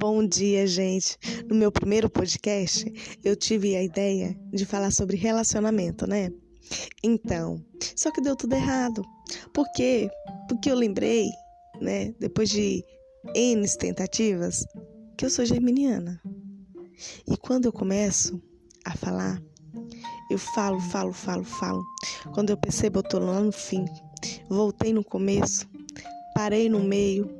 Bom dia, gente. No meu primeiro podcast, eu tive a ideia de falar sobre relacionamento, né? Então, só que deu tudo errado. Por quê? Porque eu lembrei, né, depois de N tentativas, que eu sou germiniana. E quando eu começo a falar, eu falo, falo, falo, falo. Quando eu percebo, eu tô lá no fim. Voltei no começo, parei no meio.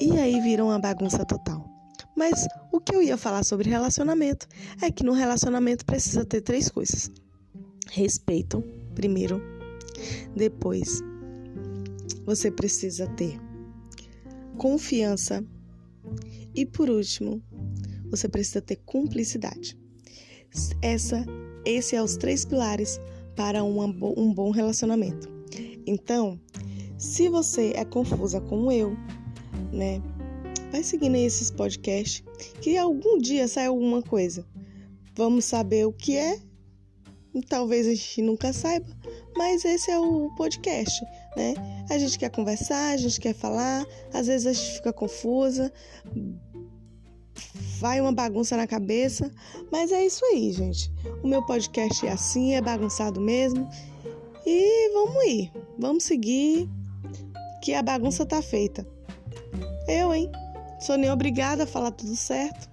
E aí virou uma bagunça total. Mas o que eu ia falar sobre relacionamento é que no relacionamento precisa ter três coisas: respeito, primeiro. Depois, você precisa ter confiança. E por último, você precisa ter cumplicidade. Essa, esse é os três pilares para uma, um bom relacionamento. Então, se você é confusa como eu, né? Vai seguindo aí esses podcasts que algum dia sai alguma coisa. Vamos saber o que é. Talvez a gente nunca saiba, mas esse é o podcast, né? A gente quer conversar, a gente quer falar, às vezes a gente fica confusa, vai uma bagunça na cabeça, mas é isso aí, gente. O meu podcast é assim, é bagunçado mesmo. E vamos ir, vamos seguir, que a bagunça tá feita. Eu, hein? Sou nem obrigada a falar tudo certo.